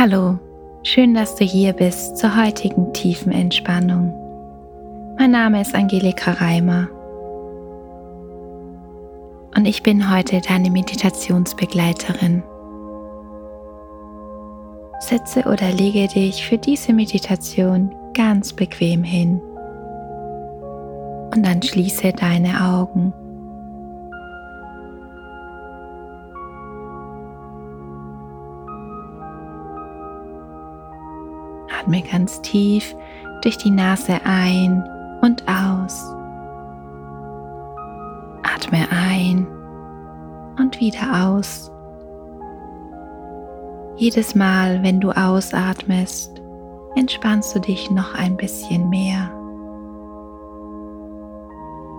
Hallo, schön, dass du hier bist zur heutigen tiefen Entspannung. Mein Name ist Angelika Reimer und ich bin heute deine Meditationsbegleiterin. Setze oder lege dich für diese Meditation ganz bequem hin und dann schließe deine Augen. Atme ganz tief durch die Nase ein und aus. Atme ein und wieder aus. Jedes Mal, wenn du ausatmest, entspannst du dich noch ein bisschen mehr.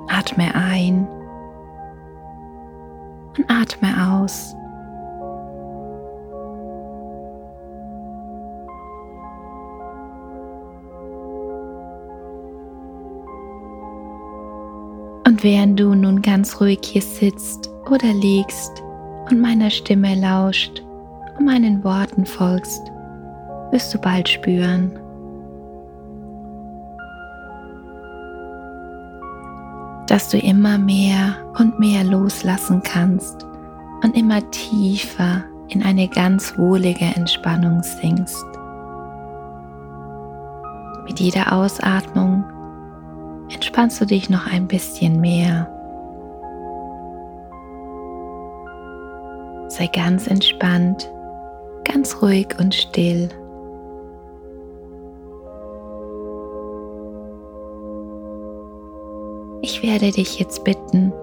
Atme ein und atme aus. Und während du nun ganz ruhig hier sitzt oder liegst und meiner Stimme lauscht und meinen Worten folgst, wirst du bald spüren, dass du immer mehr und mehr loslassen kannst und immer tiefer in eine ganz wohlige Entspannung sinkst. Mit jeder Ausatmung entspannst du dich noch ein bisschen mehr. Sei ganz entspannt, ganz ruhig und still. Ich werde dich jetzt bitten,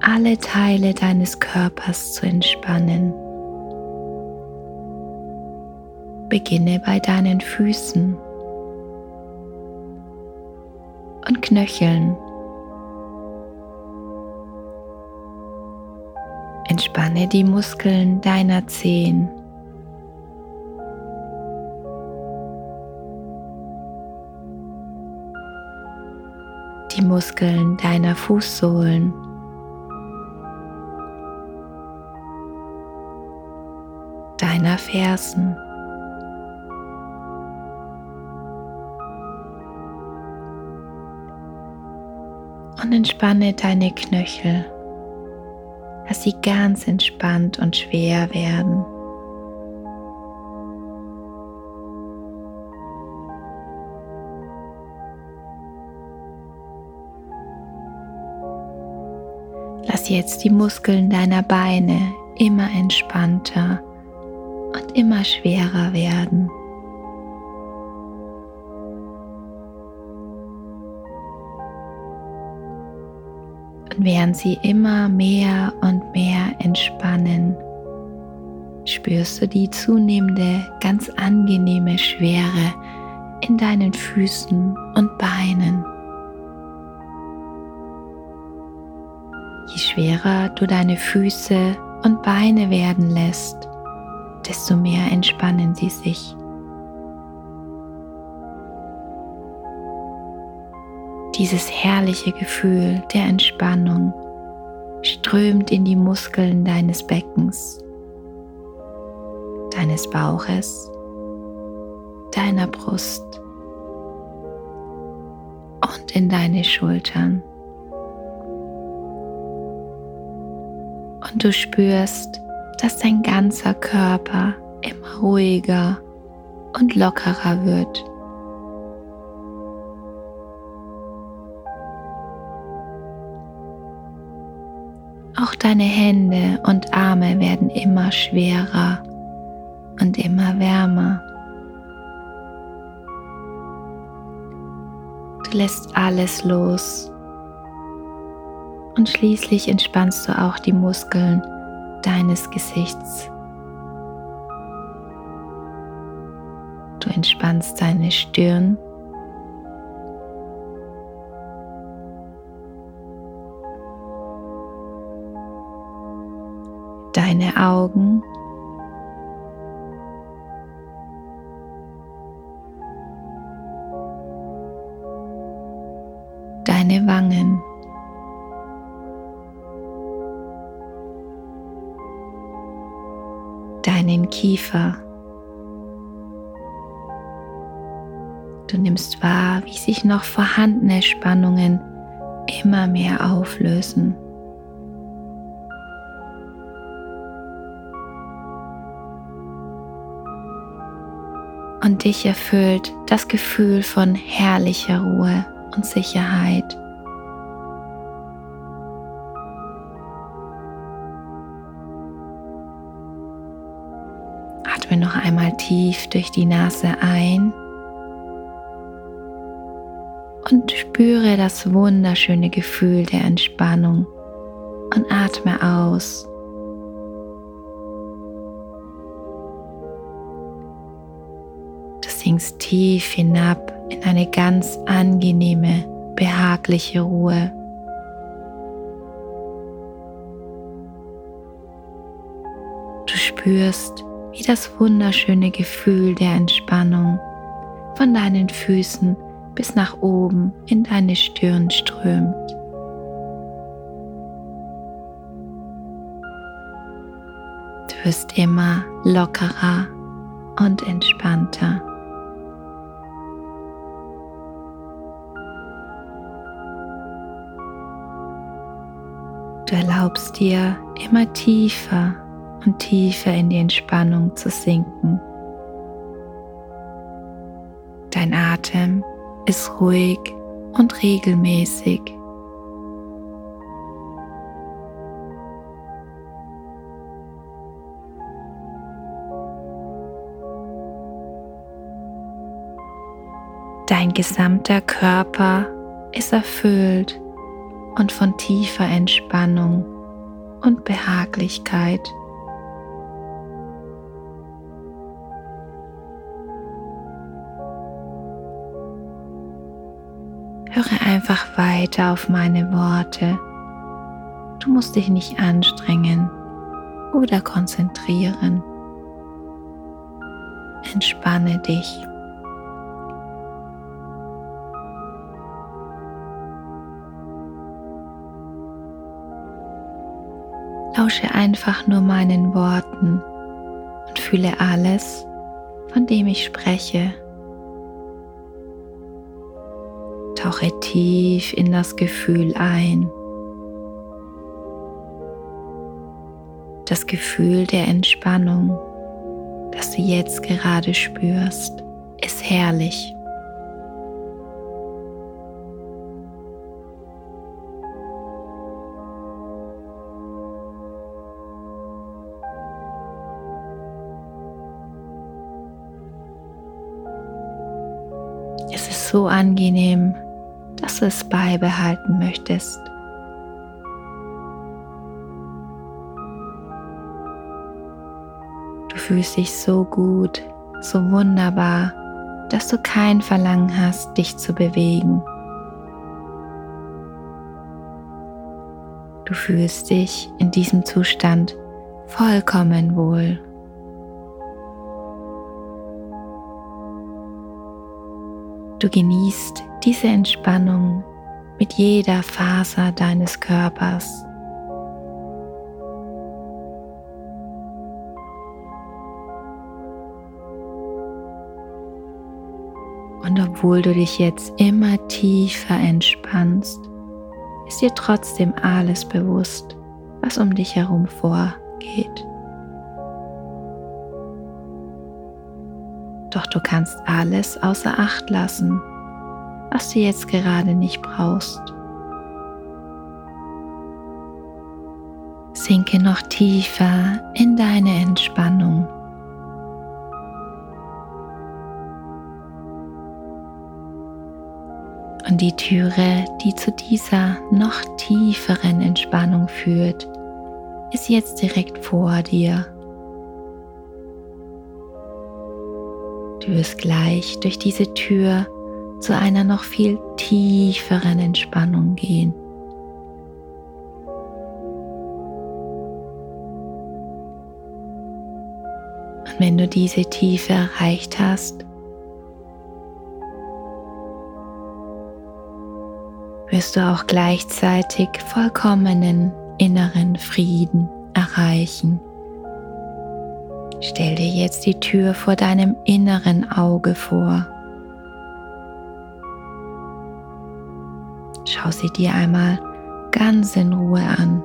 alle Teile deines Körpers zu entspannen. Beginne bei deinen Füßen und Knöcheln. Entspanne die Muskeln deiner Zehen. Die Muskeln deiner Fußsohlen. Deiner Fersen. Entspanne deine Knöchel. Lass sie ganz entspannt und schwer werden. Lass jetzt die Muskeln deiner Beine immer entspannter und immer schwerer werden. Und während sie immer mehr und mehr entspannen, spürst du die zunehmende, ganz angenehme Schwere in deinen Füßen und Beinen. Je schwerer du deine Füße und Beine werden lässt, desto mehr entspannen sie sich. Dieses herrliche Gefühl der Entspannung strömt in die Muskeln deines Beckens, deines Bauches, deiner Brust und in deine Schultern. Und du spürst, dass dein ganzer Körper immer ruhiger und lockerer wird. Deine Hände und Arme werden immer schwerer und immer wärmer. Du lässt alles los und schließlich entspannst du auch die Muskeln deines Gesichts. Du entspannst deine Stirn Deine Wangen. Deinen Kiefer. Du nimmst wahr, wie sich noch vorhandene Spannungen immer mehr auflösen. Und dich erfüllt das Gefühl von herrlicher Ruhe und Sicherheit. Atme noch einmal tief durch die Nase ein und spüre das wunderschöne Gefühl der Entspannung und atme aus. Du sinkst tief hinab in eine ganz angenehme, behagliche Ruhe. Du spürst, wie das wunderschöne Gefühl der Entspannung von deinen Füßen bis nach oben in deine Stirn strömt. Du wirst immer lockerer und entspannter. Du erlaubst dir immer tiefer und tiefer in die Entspannung zu sinken. Dein Atem ist ruhig und regelmäßig. Dein gesamter Körper ist erfüllt und von tiefer Entspannung und Behaglichkeit. Einfach weiter auf meine Worte. Du musst dich nicht anstrengen oder konzentrieren. Entspanne dich. Lausche einfach nur meinen Worten und fühle alles, von dem ich spreche. Tauche tief in das Gefühl ein. Das Gefühl der Entspannung, das du jetzt gerade spürst, ist herrlich. Es ist so angenehm, dass du es beibehalten möchtest. Du fühlst dich so gut, so wunderbar, dass du kein Verlangen hast, dich zu bewegen. Du fühlst dich in diesem Zustand vollkommen wohl. Du genießt diese Entspannung mit jeder Faser deines Körpers. Und obwohl du dich jetzt immer tiefer entspannst, ist dir trotzdem alles bewusst, was um dich herum vorgeht. Doch du kannst alles außer Acht lassen was du jetzt gerade nicht brauchst. Sinke noch tiefer in deine Entspannung. Und die Türe, die zu dieser noch tieferen Entspannung führt, ist jetzt direkt vor dir. Du wirst gleich durch diese Tür zu einer noch viel tieferen Entspannung gehen. Und wenn du diese Tiefe erreicht hast, wirst du auch gleichzeitig vollkommenen inneren Frieden erreichen. Stell dir jetzt die Tür vor deinem inneren Auge vor schau sie dir einmal ganz in Ruhe an.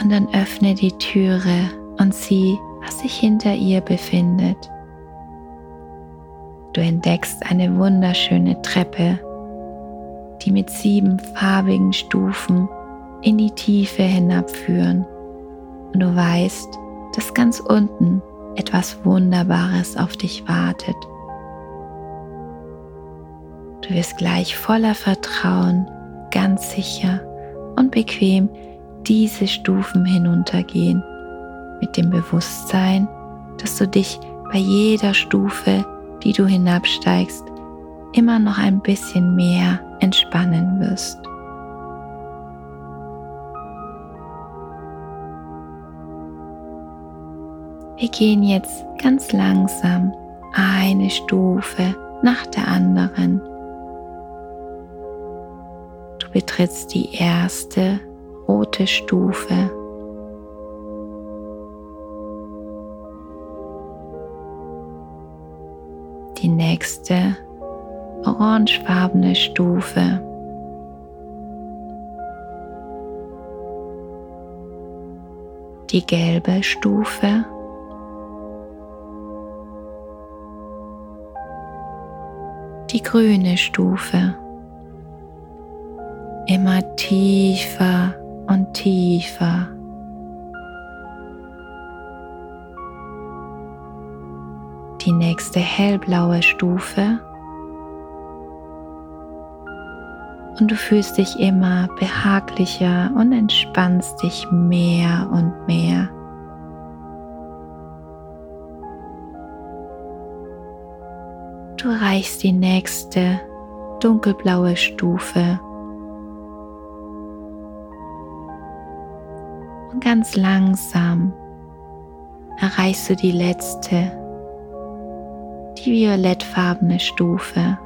Und dann öffne die Türe und sieh, was sich hinter ihr befindet. Du entdeckst eine wunderschöne Treppe, die mit sieben farbigen Stufen in die Tiefe hinabführen. Und du weißt, dass ganz unten etwas Wunderbares auf dich wartet. Du wirst gleich voller Vertrauen, ganz sicher und bequem diese Stufen hinuntergehen, mit dem Bewusstsein, dass du dich bei jeder Stufe die du hinabsteigst, immer noch ein bisschen mehr entspannen wirst. Wir gehen jetzt ganz langsam eine Stufe nach der anderen. Du betrittst die erste rote Stufe. die nächste orangefarbene Stufe. Die gelbe Stufe. Die grüne Stufe. Immer tiefer und tiefer. die nächste hellblaue Stufe und du fühlst dich immer behaglicher und entspannst dich mehr und mehr. Du erreichst die nächste dunkelblaue Stufe und ganz langsam erreichst du die letzte die violettfarbene Stufe.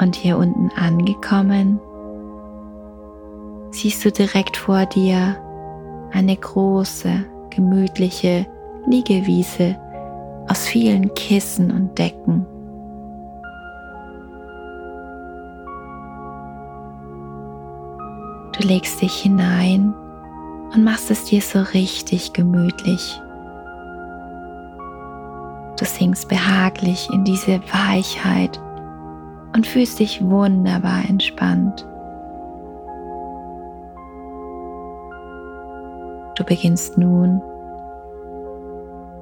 Und hier unten angekommen, siehst du direkt vor dir eine große, gemütliche Liegewiese aus vielen Kissen und Decken. Du legst dich hinein und machst es dir so richtig gemütlich. Du sinkst behaglich in diese Weichheit und fühlst dich wunderbar entspannt. Du beginnst nun,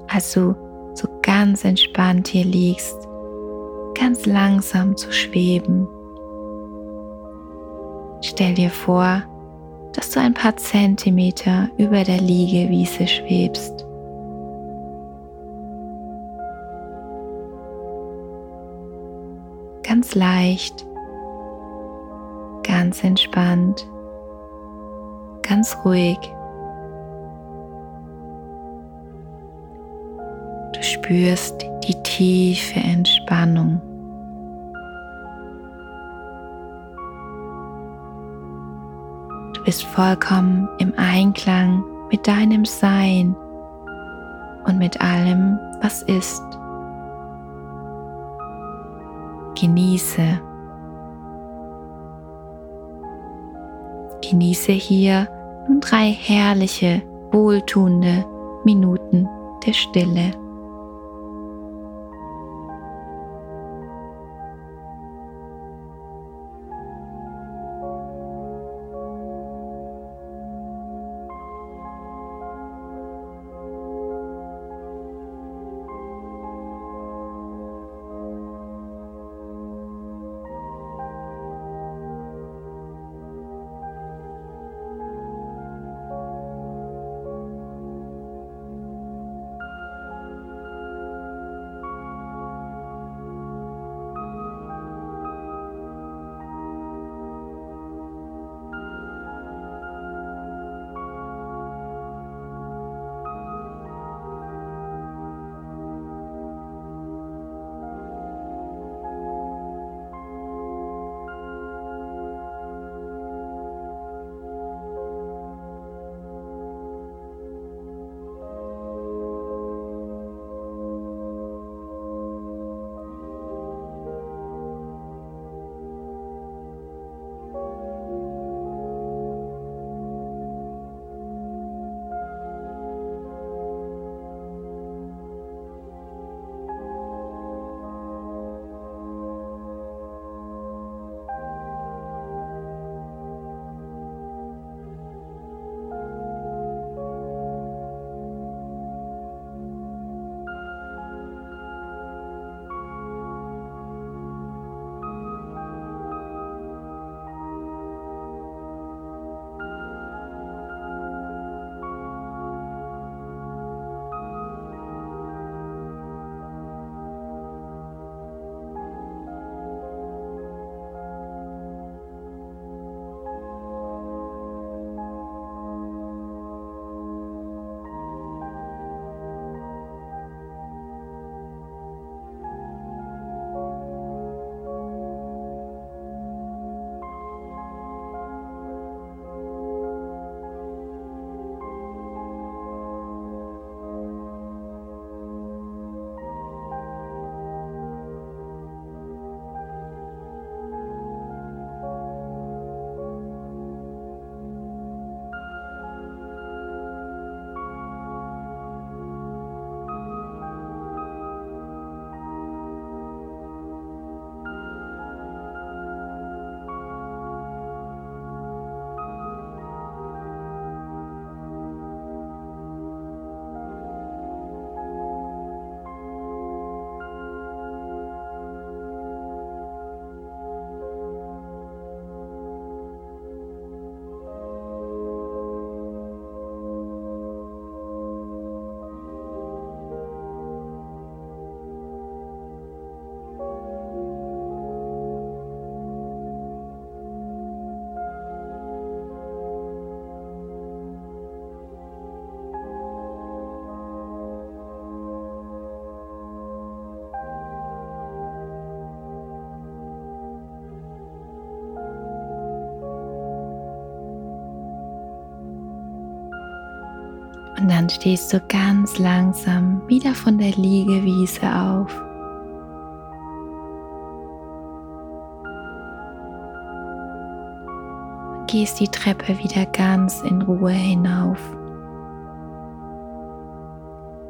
als du so ganz entspannt hier liegst, ganz langsam zu schweben. Stell dir vor, dass du ein paar Zentimeter über der Liegewiese schwebst. Ganz leicht, ganz entspannt, ganz ruhig. Du spürst die tiefe Entspannung. Du bist vollkommen im Einklang mit deinem Sein und mit allem, was ist. Genieße. Genieße hier nun drei herrliche, wohltuende Minuten der Stille. Und dann stehst du ganz langsam wieder von der Liegewiese auf. Gehst die Treppe wieder ganz in Ruhe hinauf.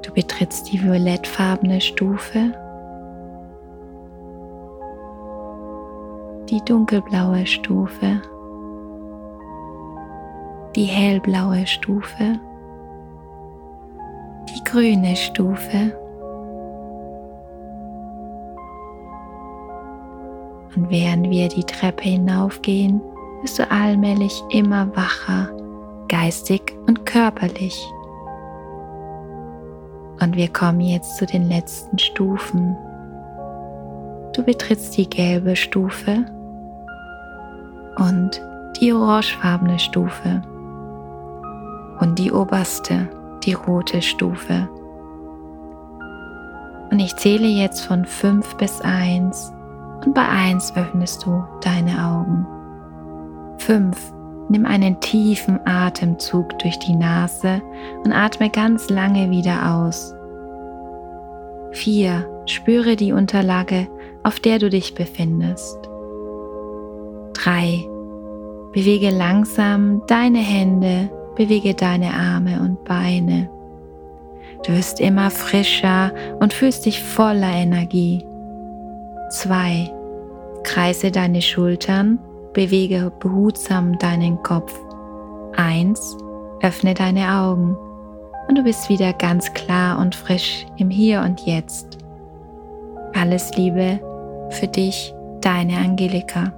Du betrittst die violettfarbene Stufe, die dunkelblaue Stufe, die hellblaue Stufe, die grüne Stufe und während wir die Treppe hinaufgehen, wirst du allmählich immer wacher, geistig und körperlich. Und wir kommen jetzt zu den letzten Stufen. Du betrittst die gelbe Stufe und die orangefarbene Stufe und die oberste, die rote Stufe. Und ich zähle jetzt von 5 bis 1 und bei 1 öffnest du deine Augen. 5. Nimm einen tiefen Atemzug durch die Nase und atme ganz lange wieder aus. 4. Spüre die Unterlage, auf der du dich befindest. 3. Bewege langsam deine Hände, bewege deine Arme und Beine. Du wirst immer frischer und fühlst dich voller Energie. 2. Kreise deine Schultern Bewege behutsam deinen Kopf. Eins, öffne deine Augen und du bist wieder ganz klar und frisch im Hier und Jetzt. Alles Liebe für dich, deine Angelika.